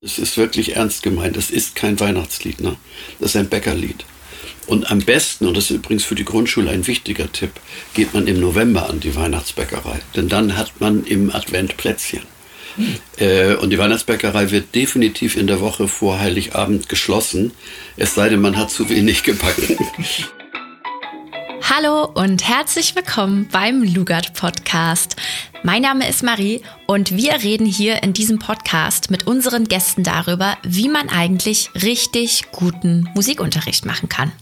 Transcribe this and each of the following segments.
Es ist wirklich ernst gemeint. Es ist kein Weihnachtslied, ne? Das ist ein Bäckerlied. Und am besten, und das ist übrigens für die Grundschule ein wichtiger Tipp, geht man im November an die Weihnachtsbäckerei. Denn dann hat man im Advent Plätzchen. Hm. Äh, und die Weihnachtsbäckerei wird definitiv in der Woche vor Heiligabend geschlossen. Es sei denn, man hat zu wenig gebacken. Hallo und herzlich willkommen beim Lugat Podcast. Mein Name ist Marie und wir reden hier in diesem Podcast mit unseren Gästen darüber, wie man eigentlich richtig guten Musikunterricht machen kann.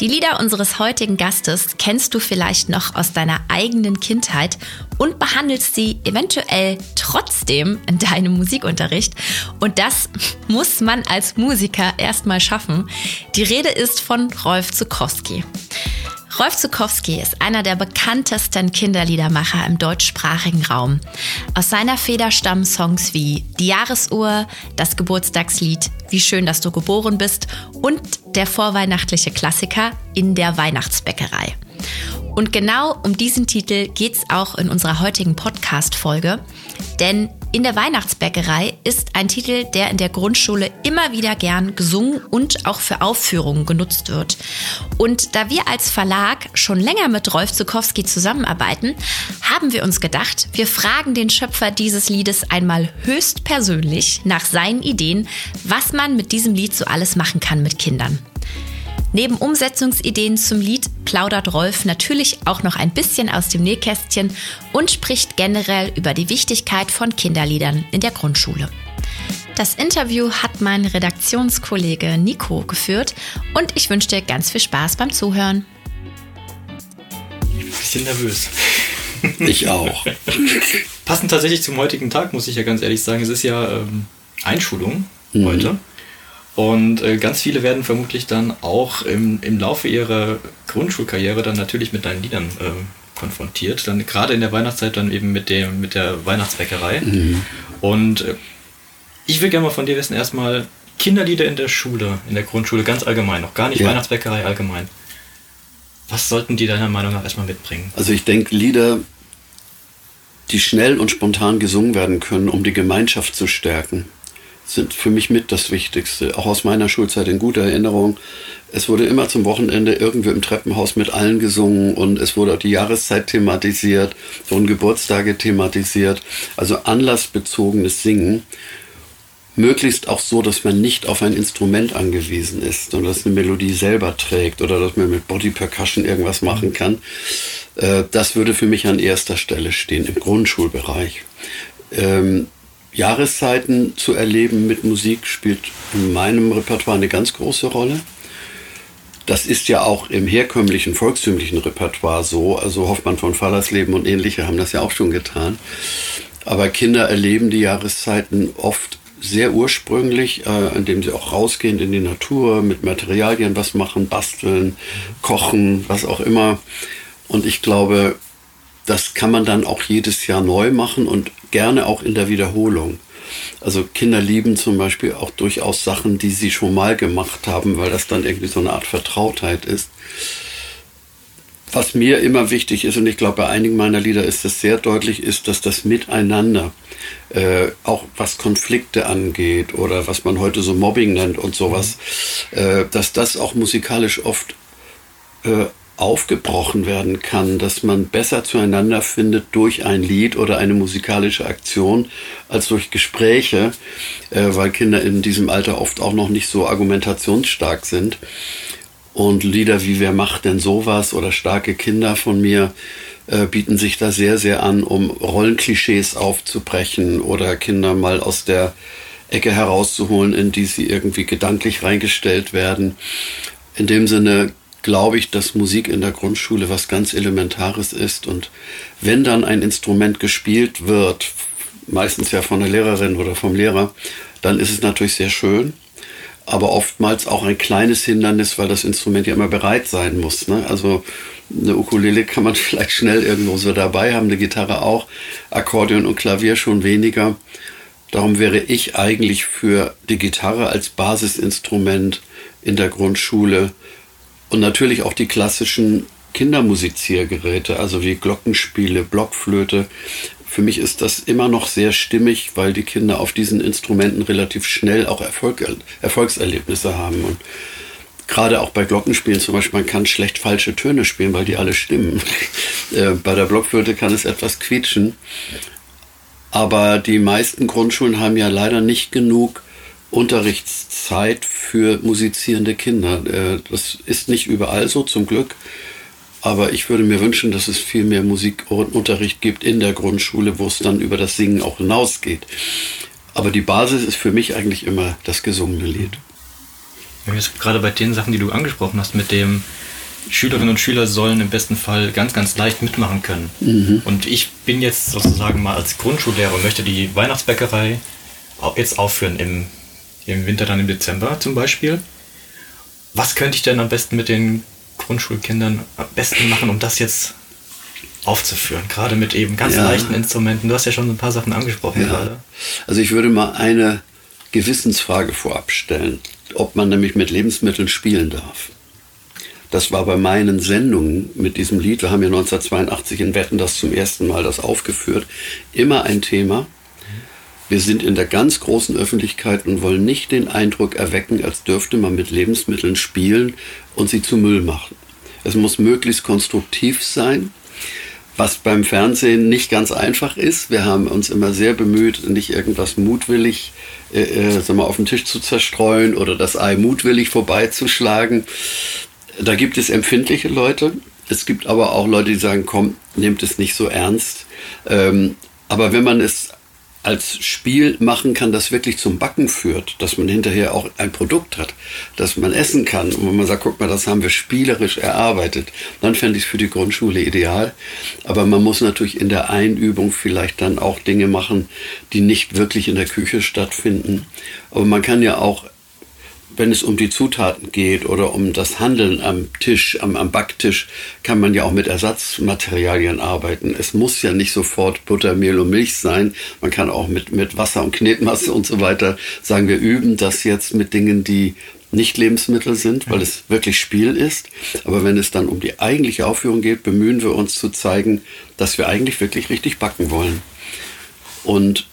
Die Lieder unseres heutigen Gastes kennst du vielleicht noch aus deiner eigenen Kindheit und behandelst sie eventuell trotzdem in deinem Musikunterricht. Und das muss man als Musiker erstmal schaffen. Die Rede ist von Rolf Zukowski. Rolf Zukowski ist einer der bekanntesten Kinderliedermacher im deutschsprachigen Raum. Aus seiner Feder stammen Songs wie Die Jahresuhr, das Geburtstagslied, Wie schön, dass du geboren bist und der vorweihnachtliche Klassiker In der Weihnachtsbäckerei. Und genau um diesen Titel geht es auch in unserer heutigen Podcast-Folge. Denn in der Weihnachtsbäckerei ist ein Titel, der in der Grundschule immer wieder gern gesungen und auch für Aufführungen genutzt wird. Und da wir als Verlag schon länger mit Rolf Zukowski zusammenarbeiten, haben wir uns gedacht, wir fragen den Schöpfer dieses Liedes einmal höchstpersönlich nach seinen Ideen, was man mit diesem Lied so alles machen kann mit Kindern. Neben Umsetzungsideen zum Lied plaudert Rolf natürlich auch noch ein bisschen aus dem Nähkästchen und spricht generell über die Wichtigkeit von Kinderliedern in der Grundschule. Das Interview hat mein Redaktionskollege Nico geführt und ich wünsche dir ganz viel Spaß beim Zuhören. Ein bisschen nervös. Ich auch. Passend tatsächlich zum heutigen Tag, muss ich ja ganz ehrlich sagen. Es ist ja ähm, Einschulung mhm. heute. Und äh, ganz viele werden vermutlich dann auch im, im Laufe ihrer Grundschulkarriere dann natürlich mit deinen Liedern äh, konfrontiert. Dann gerade in der Weihnachtszeit dann eben mit, dem, mit der Weihnachtsbäckerei. Mhm. Und äh, ich will gerne mal von dir wissen, erstmal Kinderlieder in der Schule, in der Grundschule ganz allgemein, noch gar nicht ja. Weihnachtsbäckerei allgemein. Was sollten die deiner Meinung nach erstmal mitbringen? Also ich denke, Lieder, die schnell und spontan gesungen werden können, um die Gemeinschaft zu stärken sind für mich mit das Wichtigste. Auch aus meiner Schulzeit in guter Erinnerung. Es wurde immer zum Wochenende irgendwie im Treppenhaus mit allen gesungen und es wurde auch die Jahreszeit thematisiert, wurden Geburtstage thematisiert. Also anlassbezogenes Singen. Möglichst auch so, dass man nicht auf ein Instrument angewiesen ist und dass eine Melodie selber trägt oder dass man mit Body Percussion irgendwas machen kann. Äh, das würde für mich an erster Stelle stehen im Grundschulbereich. Ähm, Jahreszeiten zu erleben mit Musik spielt in meinem Repertoire eine ganz große Rolle. Das ist ja auch im herkömmlichen volkstümlichen Repertoire so. Also Hoffmann von Fallersleben und ähnliche haben das ja auch schon getan. Aber Kinder erleben die Jahreszeiten oft sehr ursprünglich, äh, indem sie auch rausgehen in die Natur, mit Materialien was machen, basteln, kochen, was auch immer. Und ich glaube, das kann man dann auch jedes Jahr neu machen und gerne auch in der Wiederholung. Also Kinder lieben zum Beispiel auch durchaus Sachen, die sie schon mal gemacht haben, weil das dann irgendwie so eine Art Vertrautheit ist. Was mir immer wichtig ist, und ich glaube bei einigen meiner Lieder ist das sehr deutlich, ist, dass das Miteinander, äh, auch was Konflikte angeht oder was man heute so Mobbing nennt und sowas, äh, dass das auch musikalisch oft äh, aufgebrochen werden kann, dass man besser zueinander findet durch ein Lied oder eine musikalische Aktion als durch Gespräche, äh, weil Kinder in diesem Alter oft auch noch nicht so argumentationsstark sind. Und Lieder wie Wer macht denn sowas oder Starke Kinder von mir äh, bieten sich da sehr, sehr an, um Rollenklischees aufzubrechen oder Kinder mal aus der Ecke herauszuholen, in die sie irgendwie gedanklich reingestellt werden. In dem Sinne glaube ich, dass Musik in der Grundschule was ganz Elementares ist. Und wenn dann ein Instrument gespielt wird, meistens ja von der Lehrerin oder vom Lehrer, dann ist es natürlich sehr schön. Aber oftmals auch ein kleines Hindernis, weil das Instrument ja immer bereit sein muss. Ne? Also eine Ukulele kann man vielleicht schnell irgendwo so dabei haben, eine Gitarre auch, Akkordeon und Klavier schon weniger. Darum wäre ich eigentlich für die Gitarre als Basisinstrument in der Grundschule und natürlich auch die klassischen Kindermusiziergeräte, also wie Glockenspiele, Blockflöte. für mich ist das immer noch sehr stimmig, weil die Kinder auf diesen Instrumenten relativ schnell auch Erfolg, Erfolgserlebnisse haben. Und gerade auch bei Glockenspielen zum Beispiel, man kann schlecht falsche Töne spielen, weil die alle stimmen. Äh, bei der Blockflöte kann es etwas quietschen. Aber die meisten Grundschulen haben ja leider nicht genug Unterrichtszeit für musizierende Kinder. Äh, das ist nicht überall so, zum Glück. Aber ich würde mir wünschen, dass es viel mehr Musikunterricht gibt in der Grundschule, wo es dann über das Singen auch hinausgeht. Aber die Basis ist für mich eigentlich immer das gesungene Lied. Jetzt gerade bei den Sachen, die du angesprochen hast, mit dem Schülerinnen und Schüler sollen im besten Fall ganz, ganz leicht mitmachen können. Mhm. Und ich bin jetzt sozusagen mal als Grundschullehrer und möchte die Weihnachtsbäckerei jetzt aufführen im, im Winter, dann im Dezember zum Beispiel. Was könnte ich denn am besten mit den Grundschulkindern am besten machen, um das jetzt aufzuführen? Gerade mit eben ganz ja. leichten Instrumenten. Du hast ja schon ein paar Sachen angesprochen ja. gerade. Also ich würde mal eine Gewissensfrage vorab stellen, ob man nämlich mit Lebensmitteln spielen darf. Das war bei meinen Sendungen mit diesem Lied, wir haben ja 1982 in Wetten das zum ersten Mal das aufgeführt, immer ein Thema. Wir sind in der ganz großen Öffentlichkeit und wollen nicht den Eindruck erwecken, als dürfte man mit Lebensmitteln spielen und sie zu Müll machen. Es muss möglichst konstruktiv sein, was beim Fernsehen nicht ganz einfach ist. Wir haben uns immer sehr bemüht, nicht irgendwas mutwillig äh, äh, sag mal, auf den Tisch zu zerstreuen oder das Ei mutwillig vorbeizuschlagen. Da gibt es empfindliche Leute. Es gibt aber auch Leute, die sagen, komm, nehmt es nicht so ernst. Ähm, aber wenn man es als Spiel machen kann, das wirklich zum Backen führt, dass man hinterher auch ein Produkt hat, das man essen kann und wenn man sagt, guck mal, das haben wir spielerisch erarbeitet, dann fände ich es für die Grundschule ideal. Aber man muss natürlich in der Einübung vielleicht dann auch Dinge machen, die nicht wirklich in der Küche stattfinden. Aber man kann ja auch wenn es um die Zutaten geht oder um das Handeln am Tisch, am, am Backtisch, kann man ja auch mit Ersatzmaterialien arbeiten. Es muss ja nicht sofort Butter, Mehl und Milch sein. Man kann auch mit, mit Wasser und Knetmasse und so weiter sagen, wir üben das jetzt mit Dingen, die nicht Lebensmittel sind, weil es wirklich Spiel ist. Aber wenn es dann um die eigentliche Aufführung geht, bemühen wir uns zu zeigen, dass wir eigentlich wirklich richtig backen wollen. Und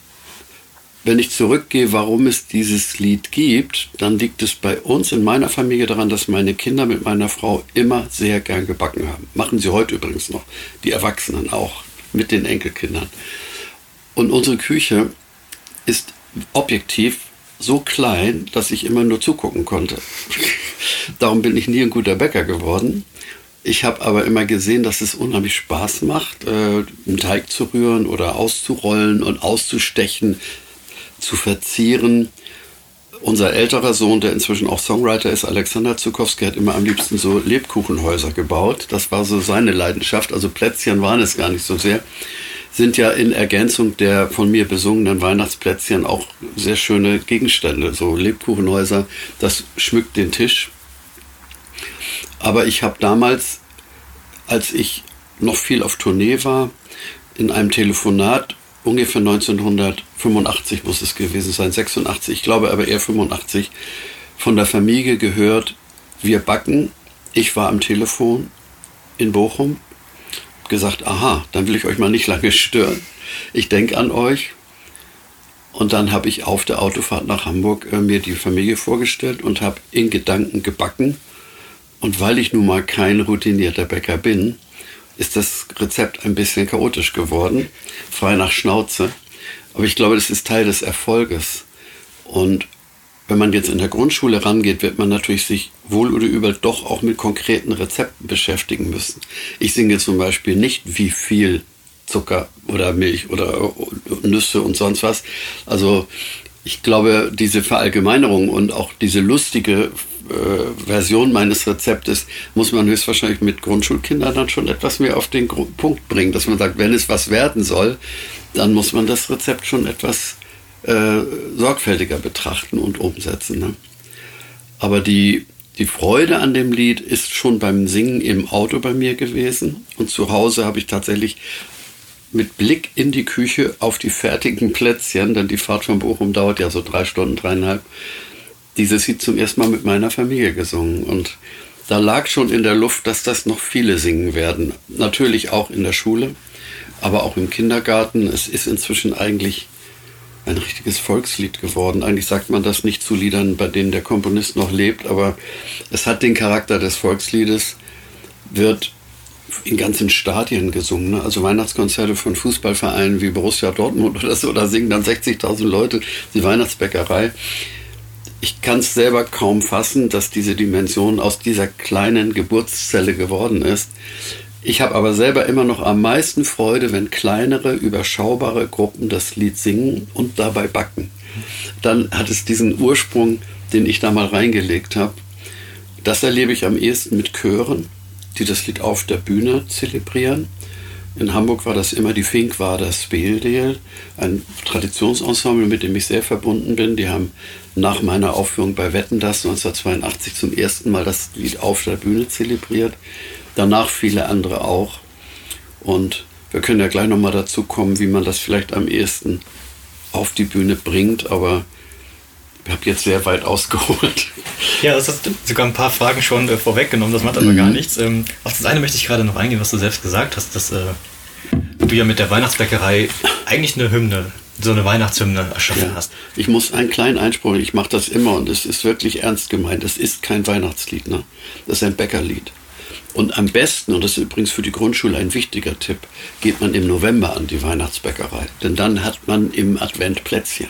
wenn ich zurückgehe, warum es dieses Lied gibt, dann liegt es bei uns in meiner Familie daran, dass meine Kinder mit meiner Frau immer sehr gern gebacken haben. Machen sie heute übrigens noch. Die Erwachsenen auch mit den Enkelkindern. Und unsere Küche ist objektiv so klein, dass ich immer nur zugucken konnte. Darum bin ich nie ein guter Bäcker geworden. Ich habe aber immer gesehen, dass es unheimlich Spaß macht, äh, einen Teig zu rühren oder auszurollen und auszustechen, zu verzieren. Unser älterer Sohn, der inzwischen auch Songwriter ist, Alexander Zukowski, hat immer am liebsten so Lebkuchenhäuser gebaut. Das war so seine Leidenschaft. Also Plätzchen waren es gar nicht so sehr. Sind ja in Ergänzung der von mir besungenen Weihnachtsplätzchen auch sehr schöne Gegenstände. So Lebkuchenhäuser, das schmückt den Tisch. Aber ich habe damals, als ich noch viel auf Tournee war, in einem Telefonat ungefähr 1985 muss es gewesen sein, 86, ich glaube aber eher 85, von der Familie gehört, wir backen. Ich war am Telefon in Bochum, gesagt, aha, dann will ich euch mal nicht lange stören. Ich denke an euch. Und dann habe ich auf der Autofahrt nach Hamburg äh, mir die Familie vorgestellt und habe in Gedanken gebacken. Und weil ich nun mal kein routinierter Bäcker bin, ist das Rezept ein bisschen chaotisch geworden, frei nach Schnauze. Aber ich glaube, das ist Teil des Erfolges. Und wenn man jetzt in der Grundschule rangeht, wird man natürlich sich wohl oder übel doch auch mit konkreten Rezepten beschäftigen müssen. Ich singe zum Beispiel nicht, wie viel Zucker oder Milch oder Nüsse und sonst was. Also ich glaube, diese Verallgemeinerung und auch diese lustige äh, Version meines Rezeptes muss man höchstwahrscheinlich mit Grundschulkindern dann schon etwas mehr auf den Punkt bringen, dass man sagt, wenn es was werden soll, dann muss man das Rezept schon etwas äh, sorgfältiger betrachten und umsetzen. Ne? Aber die, die Freude an dem Lied ist schon beim Singen im Auto bei mir gewesen. Und zu Hause habe ich tatsächlich mit Blick in die Küche auf die fertigen Plätzchen, denn die Fahrt von Bochum dauert ja so drei Stunden, dreieinhalb, dieses Lied zum ersten Mal mit meiner Familie gesungen. Und da lag schon in der Luft, dass das noch viele singen werden. Natürlich auch in der Schule. aber auch im Kindergarten. Es ist inzwischen eigentlich ein richtiges Volkslied geworden. Eigentlich sagt man das nicht zu Liedern, bei denen der Komponist noch lebt, aber es hat den Charakter des Volksliedes, wird in ganzen Stadien gesungen. Ne? Also Weihnachtskonzerte von Fußballvereinen wie Borussia Dortmund oder so, da singen dann 60.000 Leute die Weihnachtsbäckerei. Ich kann es selber kaum fassen, dass diese Dimension aus dieser kleinen Geburtszelle geworden ist. Ich habe aber selber immer noch am meisten Freude, wenn kleinere, überschaubare Gruppen das Lied singen und dabei backen. Dann hat es diesen Ursprung, den ich da mal reingelegt habe. Das erlebe ich am ehesten mit Chören, die das Lied auf der Bühne zelebrieren. In Hamburg war das immer die Finkwader Speeldeel, ein Traditionsensemble, mit dem ich sehr verbunden bin. Die haben nach meiner Aufführung bei Wetten das 1982 zum ersten Mal das Lied auf der Bühne zelebriert. Danach viele andere auch. Und wir können ja gleich nochmal dazu kommen, wie man das vielleicht am ehesten auf die Bühne bringt. Aber ich habe jetzt sehr weit ausgeholt. Ja, das hast sogar ein paar Fragen schon äh, vorweggenommen, das macht aber mhm. gar nichts. Ähm, auf das eine möchte ich gerade noch eingehen, was du selbst gesagt hast, dass äh, du ja mit der Weihnachtsbäckerei eigentlich eine Hymne, so eine Weihnachtshymne erschaffen ja. hast. Ich muss einen kleinen Einspruch, ich mache das immer und es ist wirklich ernst gemeint. Es ist kein Weihnachtslied, ne? das ist ein Bäckerlied. Und am besten, und das ist übrigens für die Grundschule ein wichtiger Tipp, geht man im November an die Weihnachtsbäckerei. Denn dann hat man im Advent Plätzchen.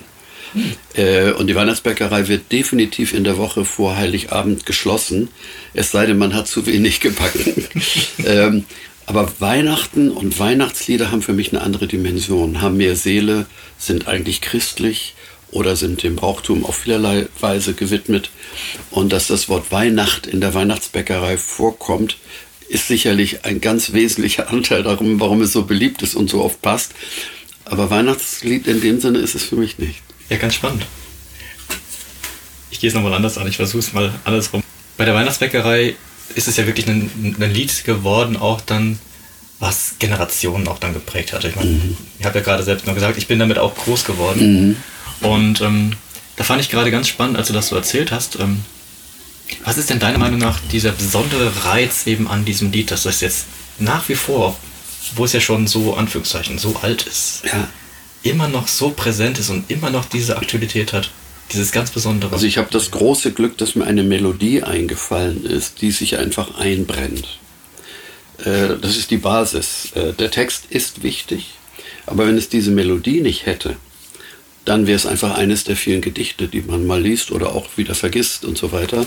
Äh, und die Weihnachtsbäckerei wird definitiv in der Woche vor Heiligabend geschlossen, es sei denn, man hat zu wenig gebacken. ähm, aber Weihnachten und Weihnachtslieder haben für mich eine andere Dimension, haben mehr Seele, sind eigentlich christlich oder sind dem Brauchtum auf vielerlei Weise gewidmet. Und dass das Wort Weihnacht in der Weihnachtsbäckerei vorkommt, ist sicherlich ein ganz wesentlicher Anteil darum, warum es so beliebt ist und so oft passt. Aber Weihnachtslied in dem Sinne ist es für mich nicht. Ja, ganz spannend. Ich gehe es nochmal anders an, ich versuche es mal andersrum. Bei der Weihnachtsbäckerei ist es ja wirklich ein, ein, Lied geworden, auch dann, was Generationen auch dann geprägt hat. Ich meine, mhm. ich habe ja gerade selbst noch gesagt, ich bin damit auch groß geworden. Mhm. Und ähm, da fand ich gerade ganz spannend, als du das so erzählt hast. Ähm, was ist denn deiner Meinung nach dieser besondere Reiz eben an diesem Lied, dass das jetzt nach wie vor, wo es ja schon so, Anführungszeichen, so alt ist, ja immer noch so präsent ist und immer noch diese Aktualität hat. Dieses ganz Besondere. Also ich habe das große Glück, dass mir eine Melodie eingefallen ist, die sich einfach einbrennt. Äh, das ist die Basis. Äh, der Text ist wichtig, aber wenn es diese Melodie nicht hätte, dann wäre es einfach eines der vielen Gedichte, die man mal liest oder auch wieder vergisst und so weiter.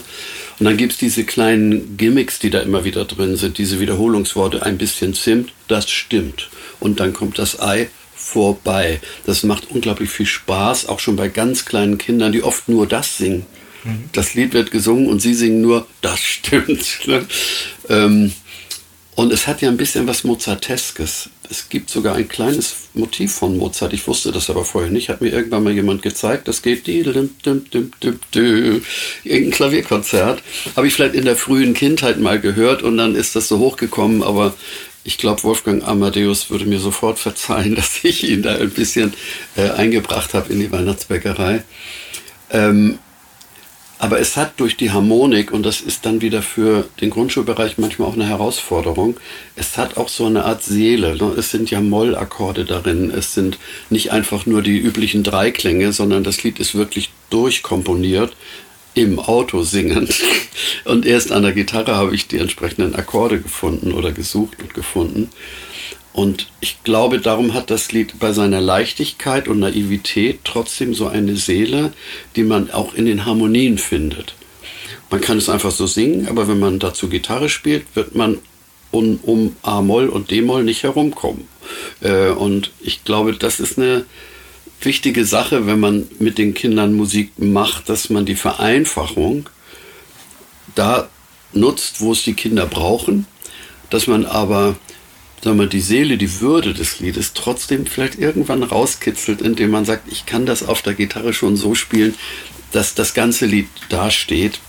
Und dann gibt es diese kleinen Gimmicks, die da immer wieder drin sind, diese Wiederholungsworte, ein bisschen Zimt, das stimmt. Und dann kommt das Ei, vorbei. Das macht unglaublich viel Spaß, auch schon bei ganz kleinen Kindern, die oft nur das singen. Mhm. Das Lied wird gesungen und sie singen nur, das stimmt. Ne? Ähm, und es hat ja ein bisschen was Mozarteskes. Es gibt sogar ein kleines Motiv von Mozart. Ich wusste das aber vorher nicht. Hat mir irgendwann mal jemand gezeigt. Das geht irgendein Klavierkonzert. Habe ich vielleicht in der frühen Kindheit mal gehört und dann ist das so hochgekommen. Aber ich glaube, Wolfgang Amadeus würde mir sofort verzeihen, dass ich ihn da ein bisschen äh, eingebracht habe in die Weihnachtsbäckerei. Ähm, aber es hat durch die Harmonik, und das ist dann wieder für den Grundschulbereich manchmal auch eine Herausforderung, es hat auch so eine Art Seele. Ne? Es sind ja Mollakkorde darin. Es sind nicht einfach nur die üblichen Dreiklänge, sondern das Lied ist wirklich durchkomponiert im Auto singend. Und erst an der Gitarre habe ich die entsprechenden Akkorde gefunden oder gesucht und gefunden. Und ich glaube, darum hat das Lied bei seiner Leichtigkeit und Naivität trotzdem so eine Seele, die man auch in den Harmonien findet. Man kann es einfach so singen, aber wenn man dazu Gitarre spielt, wird man um, um A-Moll und D-Moll nicht herumkommen. Äh, und ich glaube, das ist eine wichtige Sache, wenn man mit den Kindern Musik macht, dass man die Vereinfachung da nutzt, wo es die Kinder brauchen, dass man aber sagen wir, die Seele, die Würde des Liedes trotzdem vielleicht irgendwann rauskitzelt, indem man sagt, ich kann das auf der Gitarre schon so spielen, dass das ganze Lied dasteht.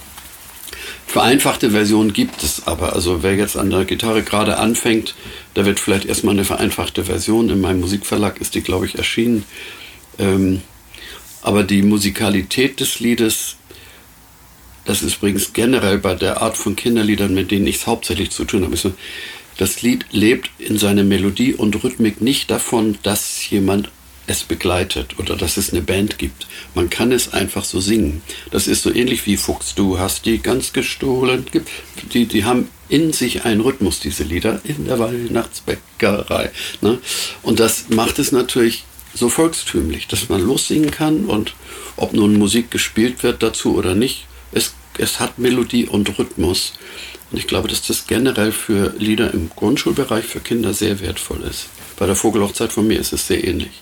Vereinfachte Versionen gibt es aber. Also wer jetzt an der Gitarre gerade anfängt, da wird vielleicht erstmal eine vereinfachte Version. In meinem Musikverlag ist die, glaube ich, erschienen. Ähm, aber die Musikalität des Liedes, das ist übrigens generell bei der Art von Kinderliedern, mit denen ich es hauptsächlich zu tun habe, Das Lied lebt in seiner Melodie und Rhythmik nicht davon, dass jemand es begleitet oder dass es eine Band gibt. Man kann es einfach so singen. Das ist so ähnlich wie Fuchs, du hast die ganz gestohlen. Die, die haben in sich einen Rhythmus, diese Lieder, in der Weihnachtsbäckerei. Ne? Und das macht es natürlich so volkstümlich, dass man lossingen kann und ob nun Musik gespielt wird dazu oder nicht, es, es hat Melodie und Rhythmus. Und ich glaube, dass das generell für Lieder im Grundschulbereich für Kinder sehr wertvoll ist. Bei der Vogelhochzeit von mir ist es sehr ähnlich.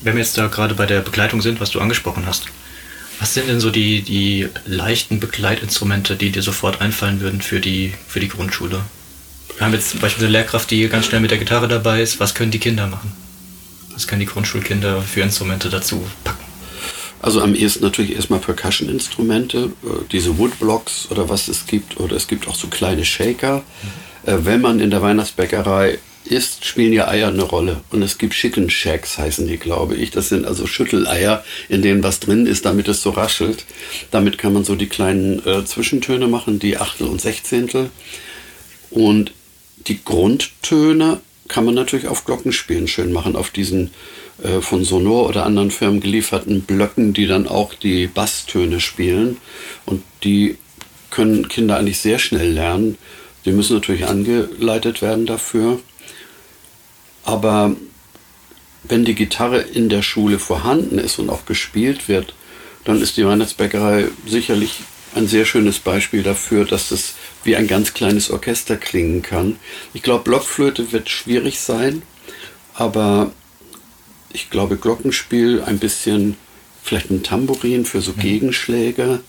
Wenn wir jetzt da gerade bei der Begleitung sind, was du angesprochen hast, was sind denn so die, die leichten Begleitinstrumente, die dir sofort einfallen würden für die, für die Grundschule? Wir haben jetzt zum Beispiel eine Lehrkraft, die ganz schnell mit der Gitarre dabei ist. Was können die Kinder machen? Was können die Grundschulkinder für Instrumente dazu packen? Also am ehesten natürlich erstmal Percussion-Instrumente, äh, diese Woodblocks oder was es gibt. Oder es gibt auch so kleine Shaker. Mhm. Wenn man in der Weihnachtsbäckerei ist, spielen ja Eier eine Rolle. Und es gibt Chicken Shacks, heißen die, glaube ich. Das sind also Schütteleier, in denen was drin ist, damit es so raschelt. Damit kann man so die kleinen äh, Zwischentöne machen, die Achtel und Sechzehntel. Und die Grundtöne kann man natürlich auf Glockenspielen schön machen, auf diesen äh, von Sonor oder anderen Firmen gelieferten Blöcken, die dann auch die Basstöne spielen. Und die können Kinder eigentlich sehr schnell lernen. Die müssen natürlich angeleitet werden dafür. Aber wenn die Gitarre in der Schule vorhanden ist und auch gespielt wird, dann ist die Weihnachtsbäckerei sicherlich ein sehr schönes Beispiel dafür, dass es wie ein ganz kleines Orchester klingen kann. Ich glaube, Blockflöte wird schwierig sein, aber ich glaube, Glockenspiel, ein bisschen, vielleicht ein Tambourin für so Gegenschläge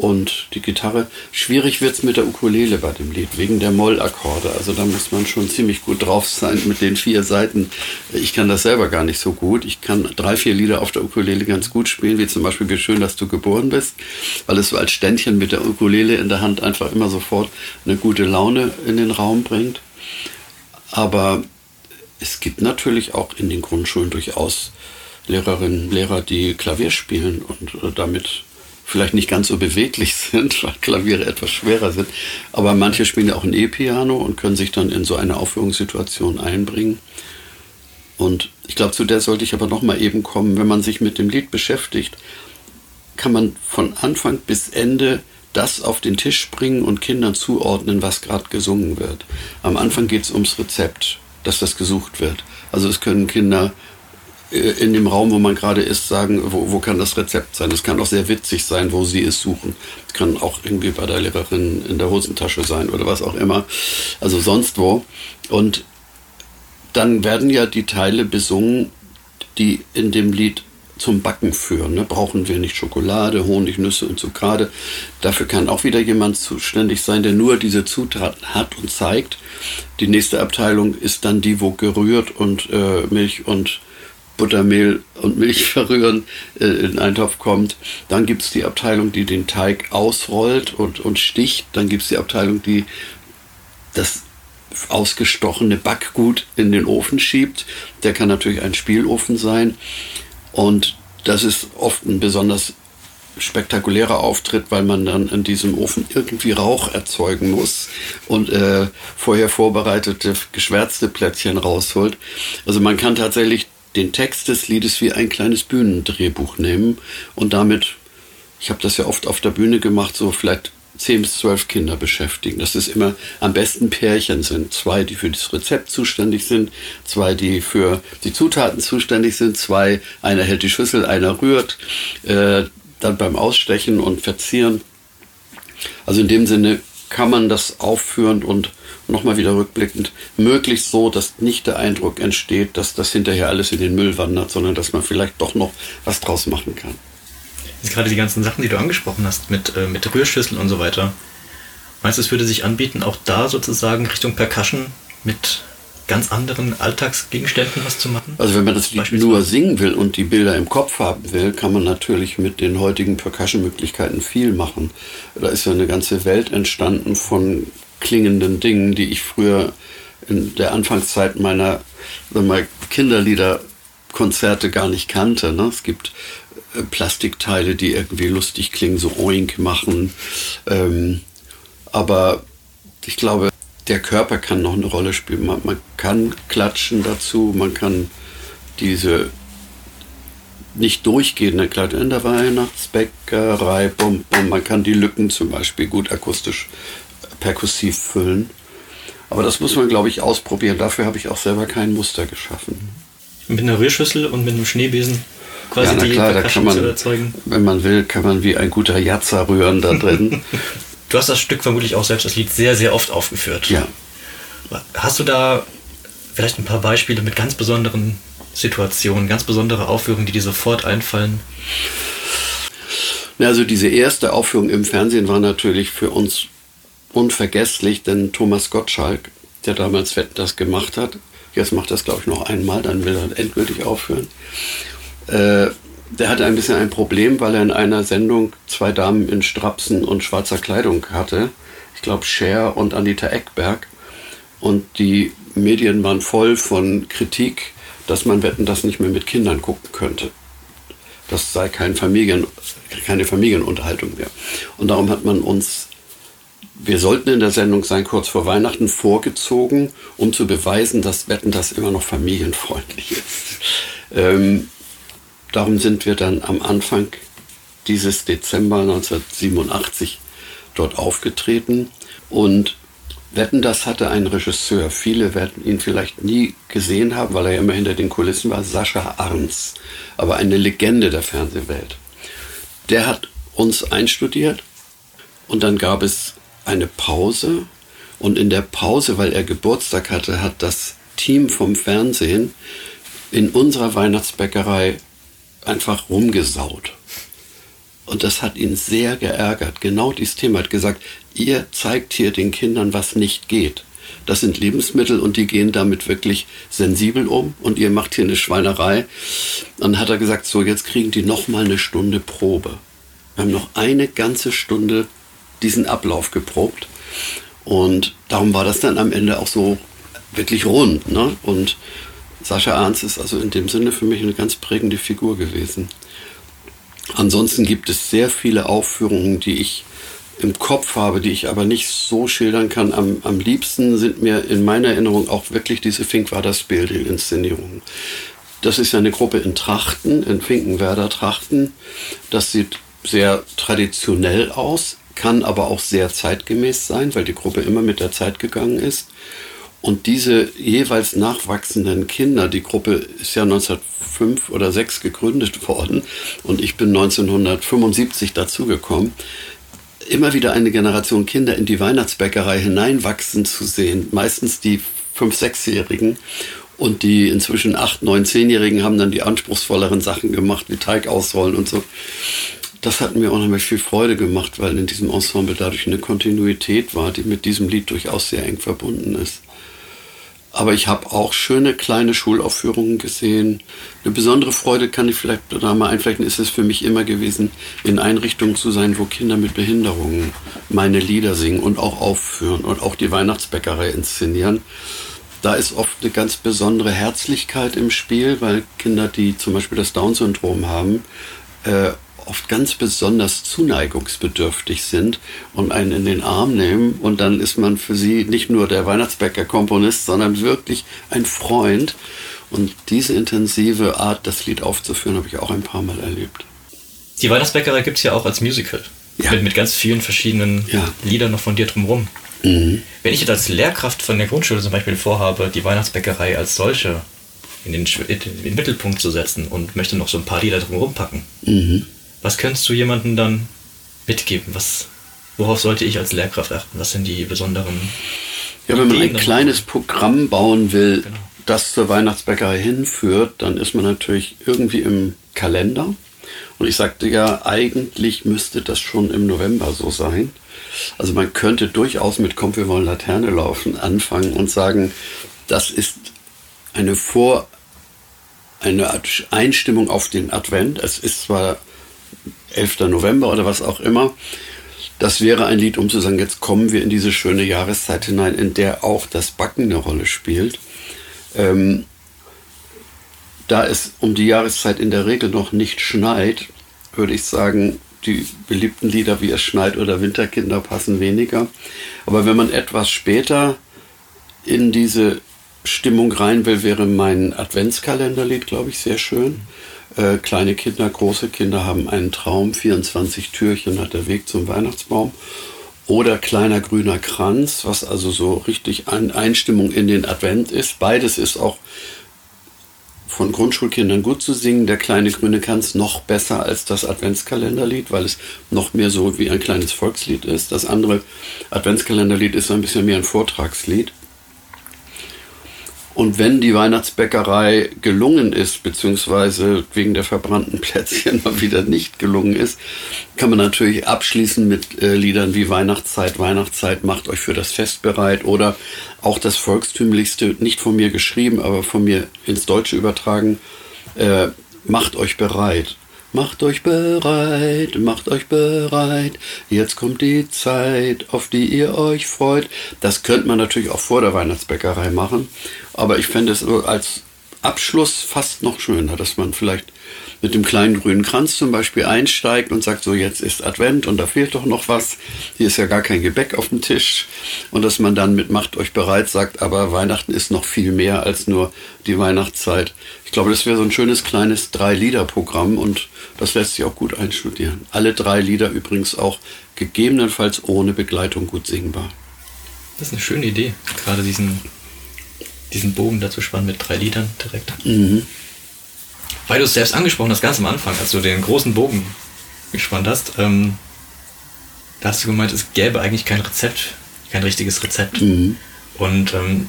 und die Gitarre. Schwierig wird es mit der Ukulele bei dem Lied, wegen der Mollakkorde. Also da muss man schon ziemlich gut drauf sein mit den vier Seiten. Ich kann das selber gar nicht so gut. Ich kann drei, vier Lieder auf der Ukulele ganz gut spielen, wie zum Beispiel Wie schön, dass du geboren bist, weil es so als Ständchen mit der Ukulele in der Hand einfach immer sofort eine gute Laune in den Raum bringt. Aber es gibt natürlich auch in den Grundschulen durchaus Lehrerinnen und Lehrer, die Klavier spielen und damit vielleicht nicht ganz so beweglich sind, weil Klaviere etwas schwerer sind. Aber manche spielen ja auch ein E-Piano und können sich dann in so eine Aufführungssituation einbringen. Und ich glaube, zu der sollte ich aber noch mal eben kommen. Wenn man sich mit dem Lied beschäftigt, kann man von Anfang bis Ende das auf den Tisch bringen und Kindern zuordnen, was gerade gesungen wird. Am Anfang geht es ums Rezept, dass das gesucht wird. Also es können Kinder in dem Raum, wo man gerade ist, sagen, wo, wo kann das Rezept sein? Es kann auch sehr witzig sein, wo sie es suchen. Es kann auch irgendwie bei der Lehrerin in der Hosentasche sein oder was auch immer. Also sonst wo. Und dann werden ja die Teile besungen, die in dem Lied zum Backen führen. Ne? Brauchen wir nicht Schokolade, Honig, Nüsse und Zuckerade. Dafür kann auch wieder jemand zuständig sein, der nur diese Zutaten hat und zeigt. Die nächste Abteilung ist dann die, wo gerührt und äh, Milch und Buttermehl und Milch verrühren äh, in einen Topf kommt. Dann gibt es die Abteilung, die den Teig ausrollt und, und sticht. Dann gibt es die Abteilung, die das ausgestochene Backgut in den Ofen schiebt. Der kann natürlich ein Spielofen sein. Und das ist oft ein besonders spektakulärer Auftritt, weil man dann in diesem Ofen irgendwie Rauch erzeugen muss und äh, vorher vorbereitete geschwärzte Plätzchen rausholt. Also man kann tatsächlich den Text des Liedes wie ein kleines Bühnendrehbuch nehmen und damit, ich habe das ja oft auf der Bühne gemacht, so vielleicht zehn bis zwölf Kinder beschäftigen. Dass es immer am besten Pärchen sind. Zwei, die für das Rezept zuständig sind, zwei, die für die Zutaten zuständig sind, zwei, einer hält die Schüssel, einer rührt, äh, dann beim Ausstechen und Verzieren. Also in dem Sinne kann man das aufführen und nochmal wieder rückblickend, möglichst so, dass nicht der Eindruck entsteht, dass das hinterher alles in den Müll wandert, sondern dass man vielleicht doch noch was draus machen kann. Jetzt gerade die ganzen Sachen, die du angesprochen hast, mit, äh, mit Rührschüsseln und so weiter. Meinst du, es würde sich anbieten, auch da sozusagen Richtung Percussion mit ganz anderen Alltagsgegenständen was zu machen? Also wenn man das Lied nur singen will und die Bilder im Kopf haben will, kann man natürlich mit den heutigen Percussion-Möglichkeiten viel machen. Da ist ja eine ganze Welt entstanden von klingenden Dingen, die ich früher in der Anfangszeit meiner Kinderliederkonzerte gar nicht kannte. Ne? Es gibt äh, Plastikteile, die irgendwie lustig klingen, so Oink machen. Ähm, aber ich glaube, der Körper kann noch eine Rolle spielen. Man, man kann klatschen dazu, man kann diese nicht durchgehende Klatschen in der Weihnachtsbäckerei, bum, bum, man kann die Lücken zum Beispiel gut akustisch perkussiv füllen. Aber das muss man, glaube ich, ausprobieren. Dafür habe ich auch selber kein Muster geschaffen. Mit einer Rührschüssel und mit einem Schneebesen quasi ja, na klar, da kann man, zu erzeugen. Wenn man will, kann man wie ein guter Jatzer rühren da drin. du hast das Stück vermutlich auch selbst, das Lied, sehr, sehr oft aufgeführt. Ja. Hast du da vielleicht ein paar Beispiele mit ganz besonderen Situationen, ganz besondere Aufführungen, die dir sofort einfallen? Also diese erste Aufführung im Fernsehen war natürlich für uns unvergesslich, denn Thomas Gottschalk, der damals das gemacht hat, jetzt macht das glaube ich noch einmal, dann will er endgültig aufhören. Äh, der hatte ein bisschen ein Problem, weil er in einer Sendung zwei Damen in Strapsen und schwarzer Kleidung hatte. Ich glaube Cher und Anita Eckberg. Und die Medien waren voll von Kritik, dass man Wetten das nicht mehr mit Kindern gucken könnte. Das sei kein Familien, keine Familienunterhaltung mehr. Und darum hat man uns, wir sollten in der Sendung sein, kurz vor Weihnachten vorgezogen, um zu beweisen, dass Wetten das immer noch familienfreundlich ist. Ähm, darum sind wir dann am Anfang dieses Dezember 1987 dort aufgetreten und Wetten, das hatte einen Regisseur. Viele werden ihn vielleicht nie gesehen haben, weil er ja immer hinter den Kulissen war. Sascha Arns, aber eine Legende der Fernsehwelt. Der hat uns einstudiert und dann gab es eine Pause. Und in der Pause, weil er Geburtstag hatte, hat das Team vom Fernsehen in unserer Weihnachtsbäckerei einfach rumgesaut. Und das hat ihn sehr geärgert. Genau dieses Thema hat gesagt, ihr zeigt hier den Kindern, was nicht geht. Das sind Lebensmittel und die gehen damit wirklich sensibel um und ihr macht hier eine Schweinerei. Dann hat er gesagt, so jetzt kriegen die noch mal eine Stunde Probe. Wir haben noch eine ganze Stunde diesen Ablauf geprobt und darum war das dann am Ende auch so wirklich rund. Ne? Und Sascha Arns ist also in dem Sinne für mich eine ganz prägende Figur gewesen. Ansonsten gibt es sehr viele Aufführungen, die ich im Kopf habe, die ich aber nicht so schildern kann. Am, am liebsten sind mir in meiner Erinnerung auch wirklich diese Finkwaders Bilde-Inszenierungen. Das ist ja eine Gruppe in Trachten, in Finkenwerder Trachten. Das sieht sehr traditionell aus, kann aber auch sehr zeitgemäß sein, weil die Gruppe immer mit der Zeit gegangen ist. Und diese jeweils nachwachsenden Kinder, die Gruppe ist ja 1905 oder 6 gegründet worden und ich bin 1975 dazugekommen, immer wieder eine Generation Kinder in die Weihnachtsbäckerei hineinwachsen zu sehen, meistens die 5-, 6-Jährigen. Und die inzwischen 8-, 9-, 10-Jährigen haben dann die anspruchsvolleren Sachen gemacht, wie Teig ausrollen und so. Das hat mir unheimlich viel Freude gemacht, weil in diesem Ensemble dadurch eine Kontinuität war, die mit diesem Lied durchaus sehr eng verbunden ist. Aber ich habe auch schöne kleine Schulaufführungen gesehen. Eine besondere Freude kann ich vielleicht da mal einflechten, ist es für mich immer gewesen, in Einrichtungen zu sein, wo Kinder mit Behinderungen meine Lieder singen und auch aufführen und auch die Weihnachtsbäckerei inszenieren. Da ist oft eine ganz besondere Herzlichkeit im Spiel, weil Kinder, die zum Beispiel das Down-Syndrom haben, äh, oft ganz besonders zuneigungsbedürftig sind und einen in den Arm nehmen und dann ist man für sie nicht nur der Weihnachtsbäcker-Komponist, sondern wirklich ein Freund. Und diese intensive Art, das Lied aufzuführen, habe ich auch ein paar Mal erlebt. Die Weihnachtsbäckerei gibt es ja auch als Musical. Ja. Mit, mit ganz vielen verschiedenen ja. Liedern noch von dir drumherum. Mhm. Wenn ich jetzt als Lehrkraft von der Grundschule zum Beispiel vorhabe, die Weihnachtsbäckerei als solche in den, in den Mittelpunkt zu setzen und möchte noch so ein paar Lieder drumherum packen, mhm. Was könntest du jemandem dann mitgeben? Was, worauf sollte ich als Lehrkraft achten? Was sind die besonderen. Ja, wenn man ein kleines Programm bauen will, genau. das zur Weihnachtsbäckerei hinführt, dann ist man natürlich irgendwie im Kalender. Und ich sagte ja, eigentlich müsste das schon im November so sein. Also man könnte durchaus mit Komm, wir wollen Laterne laufen anfangen und sagen, das ist eine Vor, eine Einstimmung auf den Advent. Es ist zwar 11. November oder was auch immer. Das wäre ein Lied, um zu sagen, jetzt kommen wir in diese schöne Jahreszeit hinein, in der auch das Backen eine Rolle spielt. Ähm, da es um die Jahreszeit in der Regel noch nicht schneit, würde ich sagen, die beliebten Lieder wie Es schneit oder Winterkinder passen weniger. Aber wenn man etwas später in diese Stimmung rein will, wäre mein Adventskalenderlied, glaube ich, sehr schön. Äh, kleine Kinder, große Kinder haben einen Traum, 24 Türchen hat der Weg zum Weihnachtsbaum. Oder kleiner grüner Kranz, was also so richtig eine Einstimmung in den Advent ist. Beides ist auch von Grundschulkindern gut zu singen. Der kleine grüne Kranz noch besser als das Adventskalenderlied, weil es noch mehr so wie ein kleines Volkslied ist. Das andere Adventskalenderlied ist ein bisschen mehr ein Vortragslied. Und wenn die Weihnachtsbäckerei gelungen ist, beziehungsweise wegen der verbrannten Plätzchen mal wieder nicht gelungen ist, kann man natürlich abschließen mit äh, Liedern wie Weihnachtszeit, Weihnachtszeit, macht euch für das Fest bereit oder auch das volkstümlichste, nicht von mir geschrieben, aber von mir ins Deutsche übertragen, äh, macht euch bereit. Macht euch bereit, macht euch bereit, jetzt kommt die Zeit, auf die ihr euch freut. Das könnte man natürlich auch vor der Weihnachtsbäckerei machen, aber ich fände es als Abschluss fast noch schöner, dass man vielleicht mit dem kleinen grünen Kranz zum Beispiel einsteigt und sagt, so jetzt ist Advent und da fehlt doch noch was. Hier ist ja gar kein Gebäck auf dem Tisch. Und dass man dann mit Macht euch bereit sagt, aber Weihnachten ist noch viel mehr als nur die Weihnachtszeit. Ich glaube, das wäre so ein schönes kleines Drei-Lieder-Programm und das lässt sich auch gut einstudieren. Alle drei Lieder übrigens auch gegebenenfalls ohne Begleitung gut singbar. Das ist eine schöne Idee, gerade diesen, diesen Bogen dazu spannen mit drei Liedern direkt. Mhm. Weil du es selbst angesprochen hast, ganz am Anfang, als du den großen Bogen gespannt hast, ähm, da hast du gemeint, es gäbe eigentlich kein Rezept, kein richtiges Rezept. Mhm. Und ähm,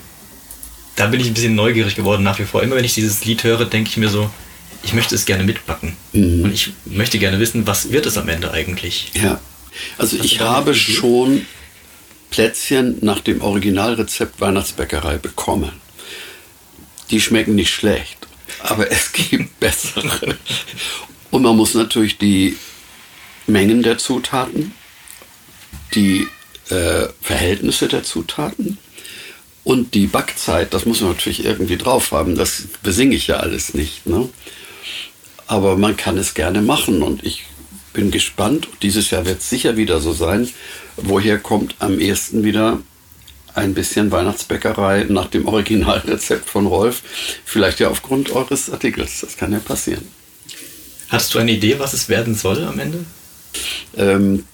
da bin ich ein bisschen neugierig geworden nach wie vor. Immer wenn ich dieses Lied höre, denke ich mir so, ich möchte es gerne mitbacken. Mhm. Und ich möchte gerne wissen, was wird es am Ende eigentlich? Ja. Also Hast ich habe schon Plätzchen nach dem Originalrezept Weihnachtsbäckerei bekommen. Die schmecken nicht schlecht aber es gibt bessere. Und man muss natürlich die Mengen der Zutaten, die äh, Verhältnisse der Zutaten und die Backzeit, das muss man natürlich irgendwie drauf haben. Das besinge ich ja alles nicht. Ne? Aber man kann es gerne machen und ich bin gespannt. Dieses Jahr wird es sicher wieder so sein. Woher kommt am ehesten wieder ein bisschen Weihnachtsbäckerei nach dem Originalrezept von Rolf. Vielleicht ja aufgrund eures Artikels. Das kann ja passieren. Hast du eine Idee, was es werden soll am Ende? Ähm,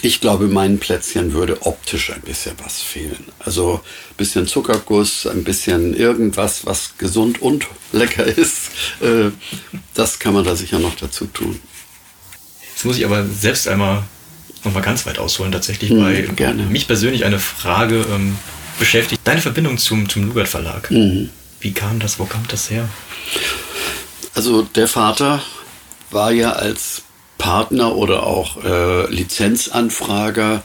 ich glaube, meinen Plätzchen würde optisch ein bisschen was fehlen. Also ein bisschen Zuckerguss, ein bisschen irgendwas, was gesund und lecker ist. Äh, das kann man da sicher noch dazu tun. Jetzt muss ich aber selbst einmal nochmal ganz weit ausholen tatsächlich, mhm, weil gerne. mich persönlich eine Frage ähm, beschäftigt. Deine Verbindung zum, zum Lugard Verlag. Mhm. Wie kam das? Wo kam das her? Also der Vater war ja als Partner oder auch äh, Lizenzanfrager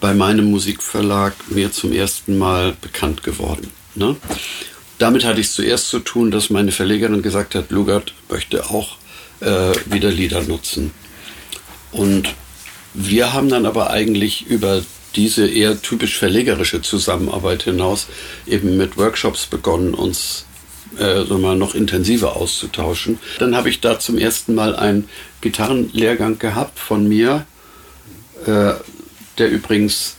bei meinem Musikverlag mir zum ersten Mal bekannt geworden. Ne? Damit hatte ich zuerst zu tun, dass meine Verlegerin gesagt hat, Lugard möchte auch äh, wieder Lieder nutzen. Und wir haben dann aber eigentlich über diese eher typisch verlegerische Zusammenarbeit hinaus eben mit Workshops begonnen, uns äh, mal noch intensiver auszutauschen. Dann habe ich da zum ersten Mal einen Gitarrenlehrgang gehabt von mir, äh, der übrigens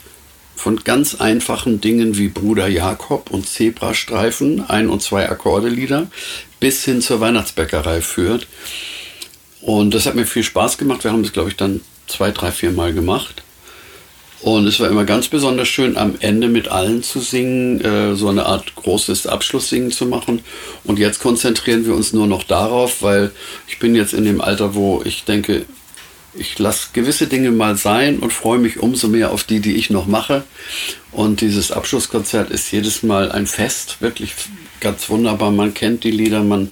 von ganz einfachen Dingen wie Bruder Jakob und Zebrastreifen, ein- und zwei Akkordelieder, bis hin zur Weihnachtsbäckerei führt. Und das hat mir viel Spaß gemacht. Wir haben das, glaube ich, dann zwei, drei, vier Mal gemacht. Und es war immer ganz besonders schön, am Ende mit allen zu singen, äh, so eine Art großes Abschlusssingen zu machen. Und jetzt konzentrieren wir uns nur noch darauf, weil ich bin jetzt in dem Alter, wo ich denke, ich lasse gewisse Dinge mal sein und freue mich umso mehr auf die, die ich noch mache. Und dieses Abschlusskonzert ist jedes Mal ein Fest, wirklich ganz wunderbar. Man kennt die Lieder, man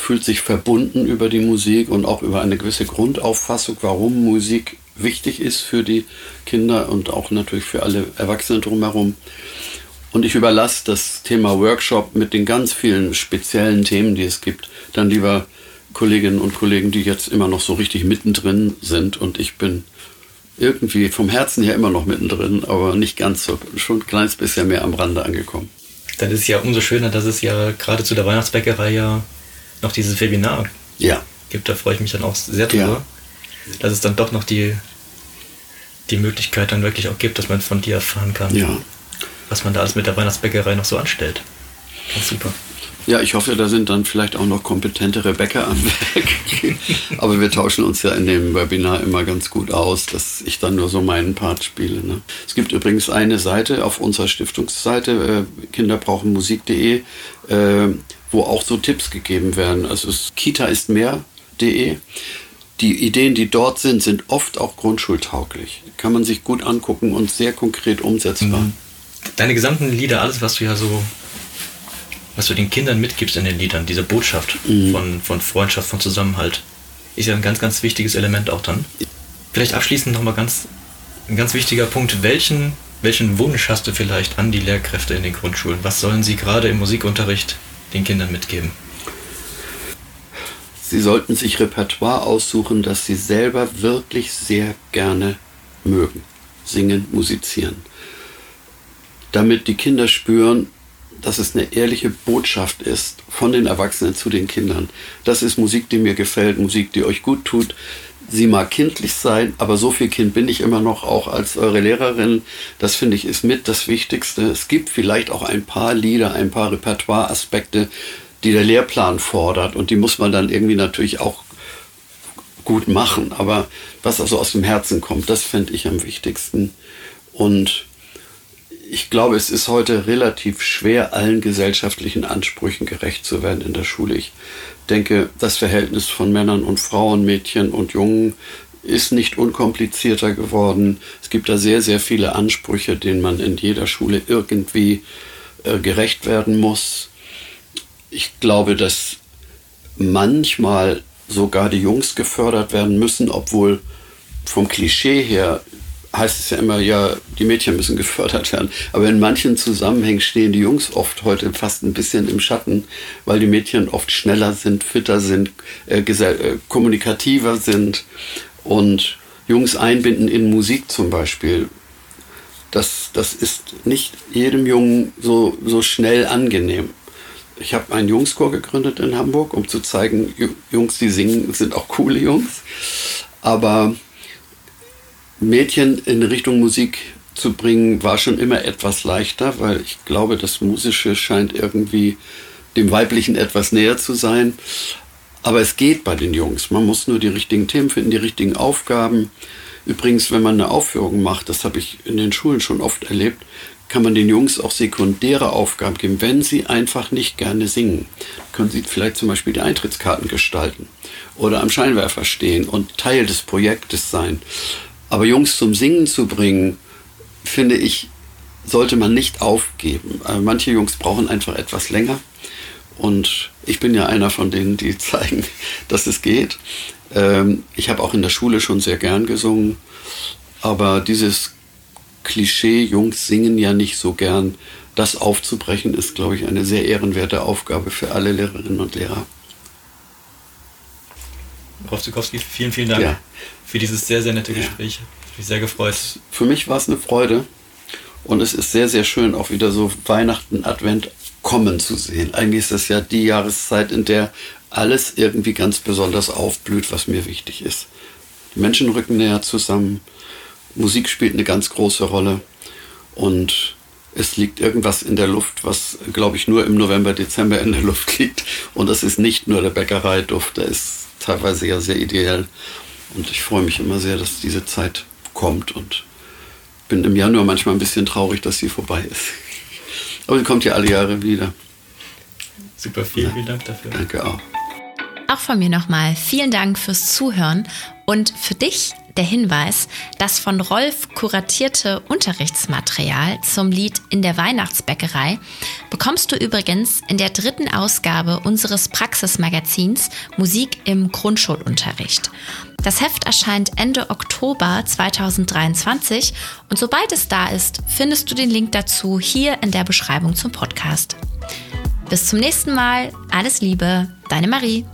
fühlt sich verbunden über die Musik und auch über eine gewisse Grundauffassung, warum Musik wichtig ist für die Kinder und auch natürlich für alle Erwachsenen drumherum. Und ich überlasse das Thema Workshop mit den ganz vielen speziellen Themen, die es gibt, dann lieber Kolleginnen und Kollegen, die jetzt immer noch so richtig mittendrin sind. Und ich bin irgendwie vom Herzen her immer noch mittendrin, aber nicht ganz so, schon ein kleines bisschen mehr am Rande angekommen. Dann ist es ja umso schöner, dass es ja gerade zu der Weihnachtsbäckerei ja noch dieses Webinar ja. gibt. Da freue ich mich dann auch sehr drüber, ja. dass es dann doch noch die, die Möglichkeit dann wirklich auch gibt, dass man von dir erfahren kann. Ja. was man da alles mit der Weihnachtsbäckerei noch so anstellt. Ganz super. Ja, ich hoffe, da sind dann vielleicht auch noch kompetentere Bäcker am Werk. Aber wir tauschen uns ja in dem Webinar immer ganz gut aus, dass ich dann nur so meinen Part spiele. Ne? Es gibt übrigens eine Seite auf unserer Stiftungsseite, äh, kinderbrauchenmusik.de, äh, wo auch so Tipps gegeben werden. Also es, Kita ist mehr.de. Die Ideen, die dort sind, sind oft auch grundschultauglich. Kann man sich gut angucken und sehr konkret umsetzbar. Mhm. Deine gesamten Lieder, alles, was du ja so was du den Kindern mitgibst in den Liedern, diese Botschaft mhm. von, von Freundschaft, von Zusammenhalt, ist ja ein ganz, ganz wichtiges Element auch dann. Vielleicht abschließend nochmal ganz, ein ganz wichtiger Punkt. Welchen, welchen Wunsch hast du vielleicht an die Lehrkräfte in den Grundschulen? Was sollen sie gerade im Musikunterricht den Kindern mitgeben? Sie sollten sich Repertoire aussuchen, das sie selber wirklich sehr gerne mögen. Singen, musizieren. Damit die Kinder spüren, dass es eine ehrliche Botschaft ist von den Erwachsenen zu den Kindern. Das ist Musik, die mir gefällt, Musik, die euch gut tut. Sie mag kindlich sein, aber so viel Kind bin ich immer noch auch als eure Lehrerin. Das finde ich ist mit das Wichtigste. Es gibt vielleicht auch ein paar Lieder, ein paar Repertoire-Aspekte, die der Lehrplan fordert und die muss man dann irgendwie natürlich auch gut machen. Aber was also aus dem Herzen kommt, das fände ich am wichtigsten. Und ich glaube, es ist heute relativ schwer, allen gesellschaftlichen Ansprüchen gerecht zu werden in der Schule. Ich denke, das Verhältnis von Männern und Frauen, Mädchen und Jungen ist nicht unkomplizierter geworden. Es gibt da sehr, sehr viele Ansprüche, denen man in jeder Schule irgendwie äh, gerecht werden muss. Ich glaube, dass manchmal sogar die Jungs gefördert werden müssen, obwohl vom Klischee her heißt es ja immer, ja, die Mädchen müssen gefördert werden. Aber in manchen Zusammenhängen stehen die Jungs oft heute fast ein bisschen im Schatten, weil die Mädchen oft schneller sind, fitter sind, äh, äh, kommunikativer sind und Jungs einbinden in Musik zum Beispiel. Das, das ist nicht jedem Jungen so, so schnell angenehm. Ich habe einen Jungschor gegründet in Hamburg, um zu zeigen, Jungs, die singen, sind auch coole Jungs. Aber Mädchen in Richtung Musik zu bringen, war schon immer etwas leichter, weil ich glaube, das Musische scheint irgendwie dem Weiblichen etwas näher zu sein. Aber es geht bei den Jungs. Man muss nur die richtigen Themen finden, die richtigen Aufgaben. Übrigens, wenn man eine Aufführung macht, das habe ich in den Schulen schon oft erlebt, kann man den Jungs auch sekundäre Aufgaben geben, wenn sie einfach nicht gerne singen. Können sie vielleicht zum Beispiel die Eintrittskarten gestalten oder am Scheinwerfer stehen und Teil des Projektes sein. Aber Jungs zum Singen zu bringen, finde ich, sollte man nicht aufgeben. Aber manche Jungs brauchen einfach etwas länger. Und ich bin ja einer von denen, die zeigen, dass es geht. Ähm, ich habe auch in der Schule schon sehr gern gesungen. Aber dieses Klischee, Jungs singen ja nicht so gern, das aufzubrechen, ist, glaube ich, eine sehr ehrenwerte Aufgabe für alle Lehrerinnen und Lehrer. Rostukowski, vielen, vielen Dank ja. Für dieses sehr, sehr nette Gespräch. Ja. Ich bin sehr gefreut. Für mich war es eine Freude und es ist sehr, sehr schön, auch wieder so Weihnachten, Advent kommen zu sehen. Eigentlich ist das ja die Jahreszeit, in der alles irgendwie ganz besonders aufblüht, was mir wichtig ist. Die Menschen rücken näher zusammen, Musik spielt eine ganz große Rolle und es liegt irgendwas in der Luft, was, glaube ich, nur im November, Dezember in der Luft liegt. Und das ist nicht nur der Bäckereiduft, der ist teilweise ja sehr ideell. Und ich freue mich immer sehr, dass diese Zeit kommt und bin im Januar manchmal ein bisschen traurig, dass sie vorbei ist. Aber sie kommt ja alle Jahre wieder. Super, vielen, vielen Dank dafür. Danke auch. Auch von mir nochmal vielen Dank fürs Zuhören und für dich der Hinweis, das von Rolf kuratierte Unterrichtsmaterial zum Lied in der Weihnachtsbäckerei bekommst du übrigens in der dritten Ausgabe unseres Praxismagazins Musik im Grundschulunterricht. Das Heft erscheint Ende Oktober 2023 und sobald es da ist, findest du den Link dazu hier in der Beschreibung zum Podcast. Bis zum nächsten Mal, alles Liebe, deine Marie.